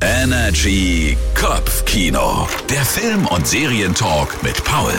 Energy Kopfkino. Der Film- und Serientalk mit Paul.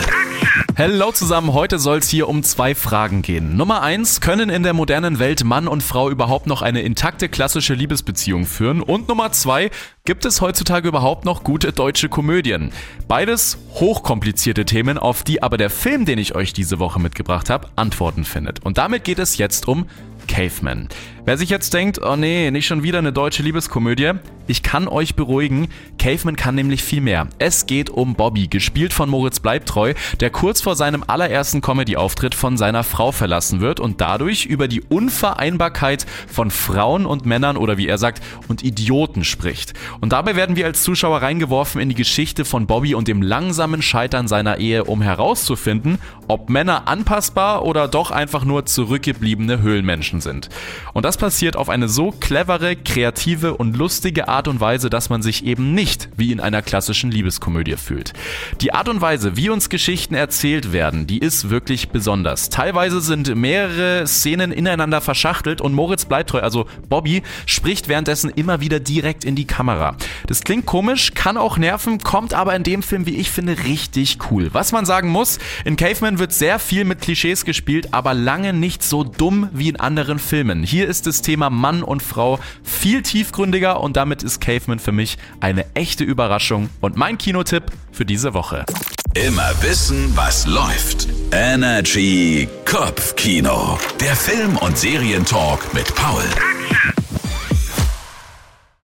Hello zusammen, heute soll es hier um zwei Fragen gehen. Nummer eins, können in der modernen Welt Mann und Frau überhaupt noch eine intakte klassische Liebesbeziehung führen? Und Nummer zwei, gibt es heutzutage überhaupt noch gute deutsche Komödien? Beides hochkomplizierte Themen, auf die aber der Film, den ich euch diese Woche mitgebracht habe, Antworten findet. Und damit geht es jetzt um Caveman. Wer sich jetzt denkt, oh nee, nicht schon wieder eine deutsche Liebeskomödie, ich kann euch beruhigen, Caveman kann nämlich viel mehr. Es geht um Bobby, gespielt von Moritz Bleibtreu, der kurz vor seinem allerersten Comedy-Auftritt von seiner Frau verlassen wird und dadurch über die Unvereinbarkeit von Frauen und Männern oder wie er sagt, und Idioten spricht. Und dabei werden wir als Zuschauer reingeworfen in die Geschichte von Bobby und dem langsamen Scheitern seiner Ehe, um herauszufinden, ob Männer anpassbar oder doch einfach nur zurückgebliebene Höhlenmenschen sind. Und das passiert auf eine so clevere, kreative und lustige Art und Weise, dass man sich eben nicht wie in einer klassischen Liebeskomödie fühlt. Die Art und Weise, wie uns Geschichten erzählt werden, die ist wirklich besonders. Teilweise sind mehrere Szenen ineinander verschachtelt und Moritz bleibt treu, also Bobby, spricht währenddessen immer wieder direkt in die Kamera. Das klingt komisch, kann auch nerven, kommt aber in dem Film, wie ich finde, richtig cool. Was man sagen muss, in Caveman wird sehr viel mit Klischees gespielt, aber lange nicht so dumm wie in anderen Filmen. Hier ist das Thema Mann und Frau viel tiefgründiger und damit ist Caveman für mich eine echte Überraschung und mein Kinotipp für diese Woche. Immer wissen, was läuft. Energy Kopfkino. Der Film- und Serientalk mit Paul.